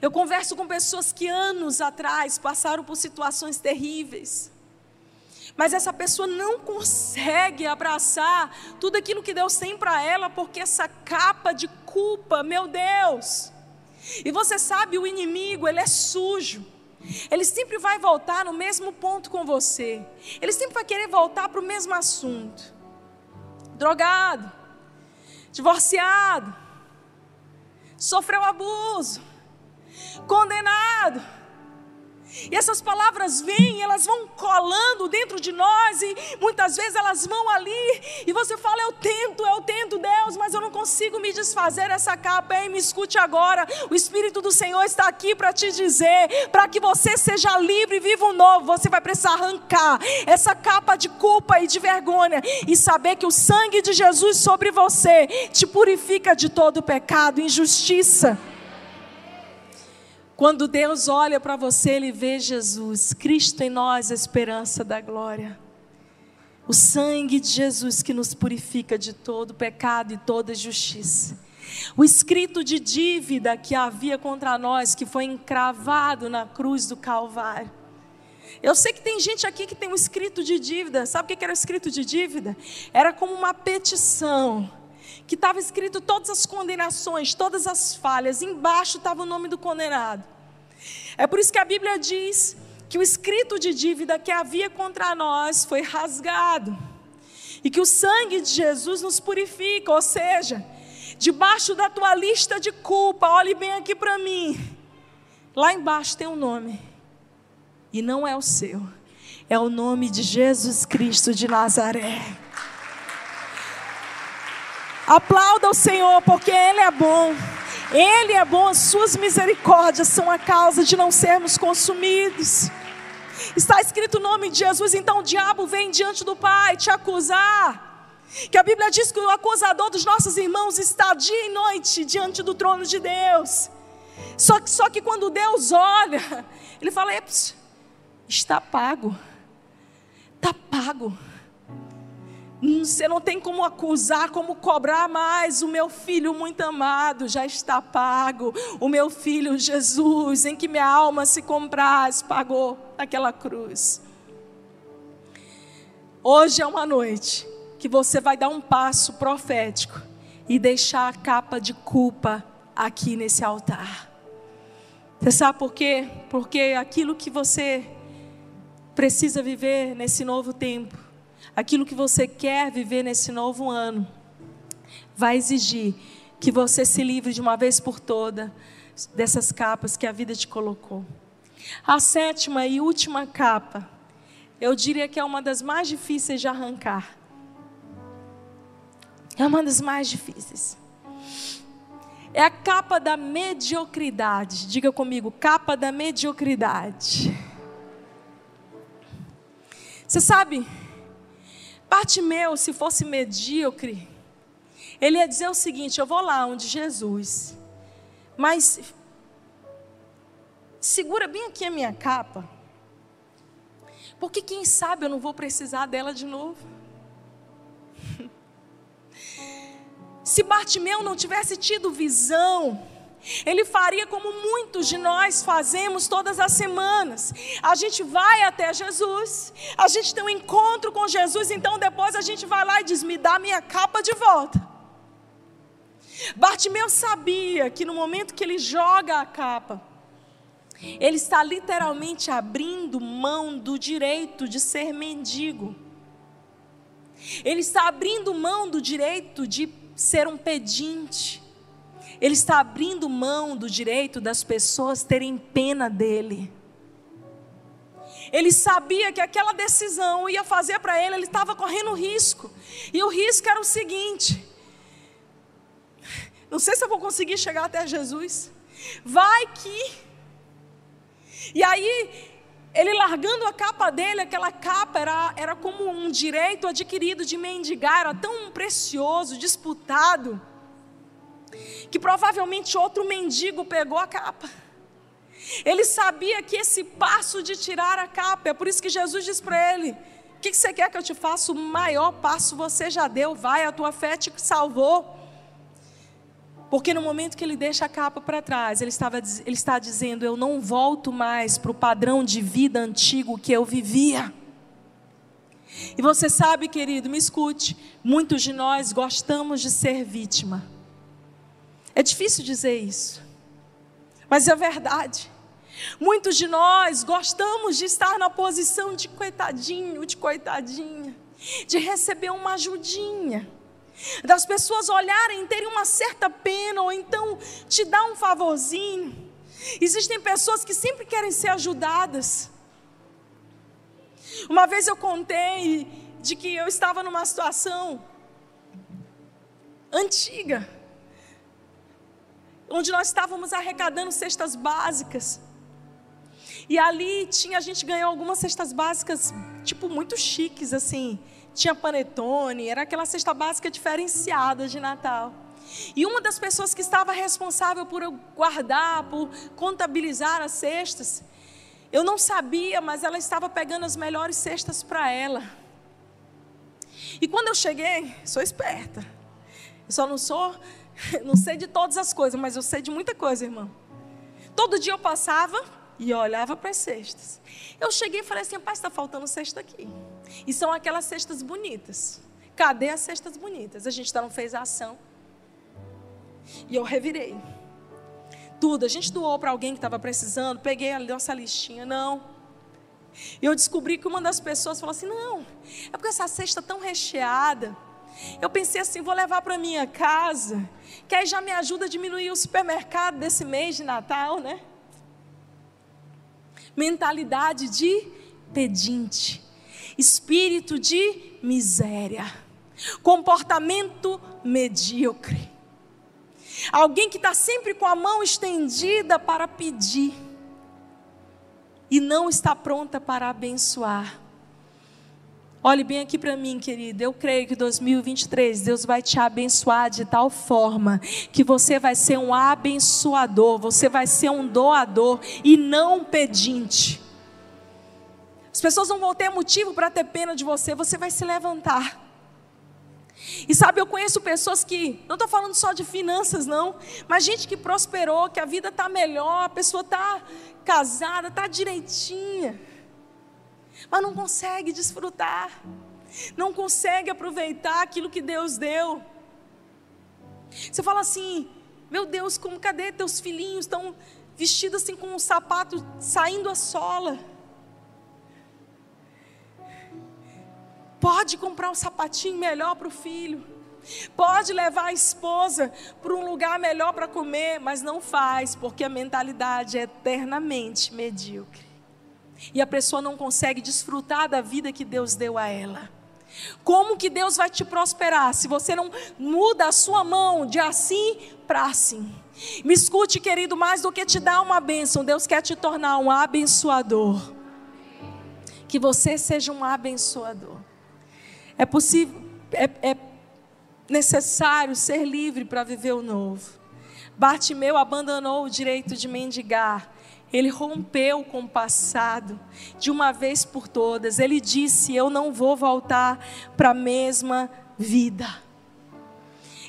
Eu converso com pessoas que anos atrás passaram por situações terríveis. Mas essa pessoa não consegue abraçar tudo aquilo que Deus tem para ela, porque essa capa de culpa, meu Deus. E você sabe, o inimigo, ele é sujo. Ele sempre vai voltar no mesmo ponto com você. Ele sempre vai querer voltar para o mesmo assunto. Drogado, divorciado, sofreu abuso, condenado e essas palavras vêm, elas vão colando dentro de nós e muitas vezes elas vão ali e você fala: Eu tento, eu tento, Deus, mas eu não consigo me desfazer dessa capa. Ei, me escute agora. O Espírito do Senhor está aqui para te dizer: para que você seja livre e viva um novo, você vai precisar arrancar essa capa de culpa e de vergonha e saber que o sangue de Jesus sobre você te purifica de todo pecado, injustiça. Quando Deus olha para você, Ele vê Jesus, Cristo em nós, a esperança da glória. O sangue de Jesus que nos purifica de todo pecado e toda justiça. O escrito de dívida que havia contra nós, que foi encravado na cruz do Calvário. Eu sei que tem gente aqui que tem um escrito de dívida. Sabe o que era o escrito de dívida? Era como uma petição que estava escrito todas as condenações, todas as falhas, embaixo estava o nome do condenado. É por isso que a Bíblia diz que o escrito de dívida que havia contra nós foi rasgado. E que o sangue de Jesus nos purifica, ou seja, debaixo da tua lista de culpa, olhe bem aqui para mim. Lá embaixo tem um nome. E não é o seu. É o nome de Jesus Cristo de Nazaré. Aplauda o Senhor, porque Ele é bom. Ele é bom, as suas misericórdias são a causa de não sermos consumidos. Está escrito o nome de Jesus, então o diabo vem diante do Pai te acusar. Que a Bíblia diz que o acusador dos nossos irmãos está dia e noite diante do trono de Deus. Só que, só que quando Deus olha, Ele fala: está pago. Está pago. Você não tem como acusar, como cobrar mais. O meu filho muito amado já está pago. O meu filho Jesus, em que minha alma se compraz, pagou aquela cruz. Hoje é uma noite que você vai dar um passo profético e deixar a capa de culpa aqui nesse altar. Você sabe por quê? Porque aquilo que você precisa viver nesse novo tempo aquilo que você quer viver nesse novo ano, vai exigir que você se livre de uma vez por toda dessas capas que a vida te colocou. A sétima e última capa, eu diria que é uma das mais difíceis de arrancar. É uma das mais difíceis. É a capa da mediocridade. Diga comigo, capa da mediocridade. Você sabe, Bartimeu, se fosse medíocre, ele ia dizer o seguinte: eu vou lá onde Jesus, mas segura bem aqui a minha capa, porque quem sabe eu não vou precisar dela de novo. Se Bartimeu não tivesse tido visão, ele faria como muitos de nós fazemos todas as semanas. A gente vai até Jesus, a gente tem um encontro com Jesus, então depois a gente vai lá e diz: Me dá minha capa de volta. Bartimeu sabia que no momento que ele joga a capa, ele está literalmente abrindo mão do direito de ser mendigo. Ele está abrindo mão do direito de ser um pedinte. Ele está abrindo mão do direito das pessoas terem pena dele. Ele sabia que aquela decisão ia fazer para ele, ele estava correndo risco. E o risco era o seguinte: não sei se eu vou conseguir chegar até Jesus. Vai que. E aí, ele largando a capa dele, aquela capa era, era como um direito adquirido de mendigar, era tão precioso, disputado que provavelmente outro mendigo pegou a capa. Ele sabia que esse passo de tirar a capa, é por isso que Jesus diz para ele: O que, você quer que eu te faça? O maior passo você já deu, vai, a tua fé te salvou. Porque no momento que ele deixa a capa para trás, ele, estava, ele está dizendo: Eu não volto mais para o padrão de vida antigo que eu vivia. E você sabe, querido, me escute: muitos de nós gostamos de ser vítima. É difícil dizer isso, mas é verdade. Muitos de nós gostamos de estar na posição de coitadinho, de coitadinha, de receber uma ajudinha, das pessoas olharem, terem uma certa pena, ou então te dar um favorzinho. Existem pessoas que sempre querem ser ajudadas. Uma vez eu contei de que eu estava numa situação antiga, onde nós estávamos arrecadando cestas básicas. E ali tinha, a gente ganhou algumas cestas básicas, tipo, muito chiques, assim. Tinha panetone, era aquela cesta básica diferenciada de Natal. E uma das pessoas que estava responsável por guardar, por contabilizar as cestas, eu não sabia, mas ela estava pegando as melhores cestas para ela. E quando eu cheguei, sou esperta. Eu só não sou Não sei de todas as coisas, mas eu sei de muita coisa, irmão. Todo dia eu passava e olhava para as cestas. Eu cheguei e falei assim: pai, está faltando cesta aqui. E são aquelas cestas bonitas. Cadê as cestas bonitas? A gente não fez a ação. E eu revirei. Tudo. A gente doou para alguém que estava precisando. Peguei a nossa listinha. Não. E eu descobri que uma das pessoas falou assim: não, é porque essa cesta tão recheada. Eu pensei assim: vou levar para minha casa que aí já me ajuda a diminuir o supermercado desse mês de Natal, né? Mentalidade de pedinte, espírito de miséria, comportamento medíocre. Alguém que está sempre com a mão estendida para pedir e não está pronta para abençoar. Olhe bem aqui para mim, querido. Eu creio que 2023 Deus vai te abençoar de tal forma que você vai ser um abençoador, você vai ser um doador e não um pedinte. As pessoas não vão ter motivo para ter pena de você, você vai se levantar. E sabe, eu conheço pessoas que, não estou falando só de finanças, não, mas gente que prosperou, que a vida está melhor, a pessoa está casada, está direitinha, mas não consegue desfrutar, não consegue aproveitar aquilo que Deus deu. Você fala assim, meu Deus, como cadê teus filhinhos? Estão vestidos assim com um sapato saindo a sola. Pode comprar um sapatinho melhor para o filho. Pode levar a esposa para um lugar melhor para comer, mas não faz, porque a mentalidade é eternamente medíocre. E a pessoa não consegue desfrutar da vida que Deus deu a ela. Como que Deus vai te prosperar se você não muda a sua mão de assim para assim? Me escute, querido, mais do que te dar uma bênção, Deus quer te tornar um abençoador. Que você seja um abençoador. É possível, é, é necessário ser livre para viver o novo. Bartimeu abandonou o direito de mendigar. Ele rompeu com o passado de uma vez por todas. Ele disse: Eu não vou voltar para a mesma vida.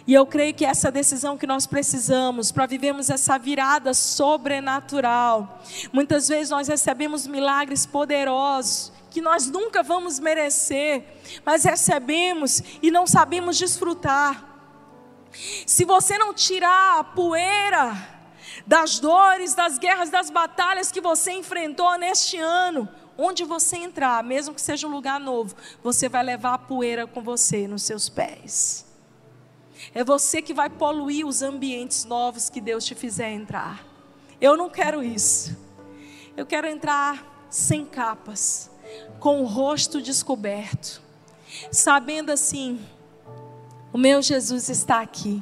E eu creio que essa decisão que nós precisamos para vivermos essa virada sobrenatural. Muitas vezes nós recebemos milagres poderosos que nós nunca vamos merecer, mas recebemos e não sabemos desfrutar. Se você não tirar a poeira das dores, das guerras, das batalhas que você enfrentou neste ano, onde você entrar, mesmo que seja um lugar novo, você vai levar a poeira com você nos seus pés. É você que vai poluir os ambientes novos que Deus te fizer entrar. Eu não quero isso. Eu quero entrar sem capas com o rosto descoberto, sabendo assim: o meu Jesus está aqui.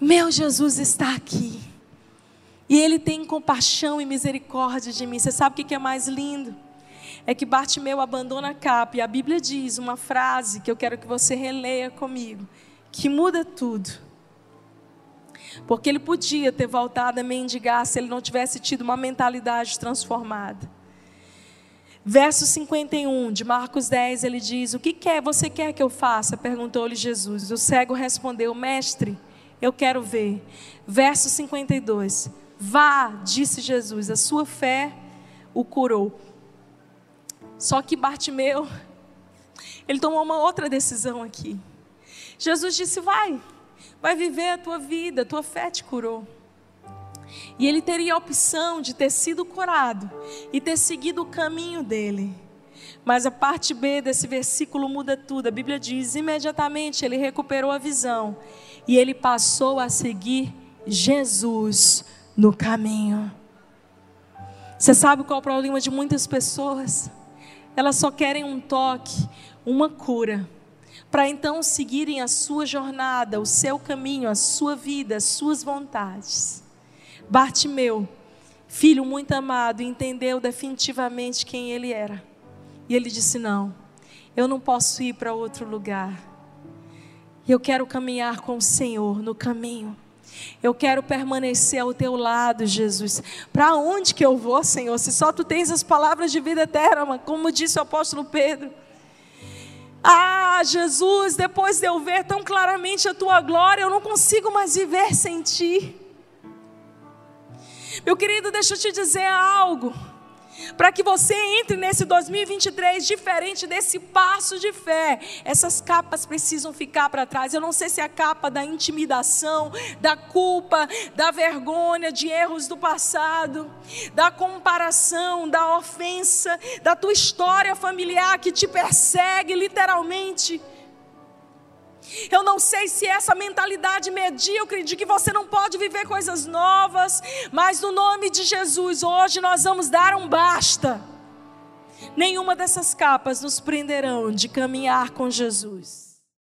Meu Jesus está aqui. E Ele tem compaixão e misericórdia de mim. Você sabe o que é mais lindo? É que Bartimeu abandona a capa. E a Bíblia diz uma frase que eu quero que você releia comigo. Que muda tudo. Porque ele podia ter voltado a mendigar se ele não tivesse tido uma mentalidade transformada. Verso 51 de Marcos 10, ele diz: O que quer, você quer que eu faça? Perguntou-lhe Jesus. O cego respondeu: Mestre, eu quero ver. Verso 52. Vá, disse Jesus, a sua fé o curou. Só que Bartimeu, ele tomou uma outra decisão aqui. Jesus disse: Vai, vai viver a tua vida, a tua fé te curou. E ele teria a opção de ter sido curado e ter seguido o caminho dele. Mas a parte B desse versículo muda tudo. A Bíblia diz: imediatamente ele recuperou a visão e ele passou a seguir Jesus no caminho. Você sabe qual é o problema de muitas pessoas? Elas só querem um toque, uma cura, para então seguirem a sua jornada, o seu caminho, a sua vida, as suas vontades. Bartimeu, filho muito amado, entendeu definitivamente quem ele era. E ele disse: Não, eu não posso ir para outro lugar. Eu quero caminhar com o Senhor no caminho. Eu quero permanecer ao teu lado, Jesus. Para onde que eu vou, Senhor? Se só tu tens as palavras de vida eterna, como disse o apóstolo Pedro. Ah, Jesus, depois de eu ver tão claramente a tua glória, eu não consigo mais viver sem ti. Meu querido, deixa eu te dizer algo. Para que você entre nesse 2023 diferente desse passo de fé, essas capas precisam ficar para trás. Eu não sei se é a capa da intimidação, da culpa, da vergonha, de erros do passado, da comparação, da ofensa, da tua história familiar que te persegue literalmente. Eu não sei se essa mentalidade medíocre de que você não pode viver coisas novas, mas no nome de Jesus, hoje nós vamos dar um basta. Nenhuma dessas capas nos prenderão de caminhar com Jesus.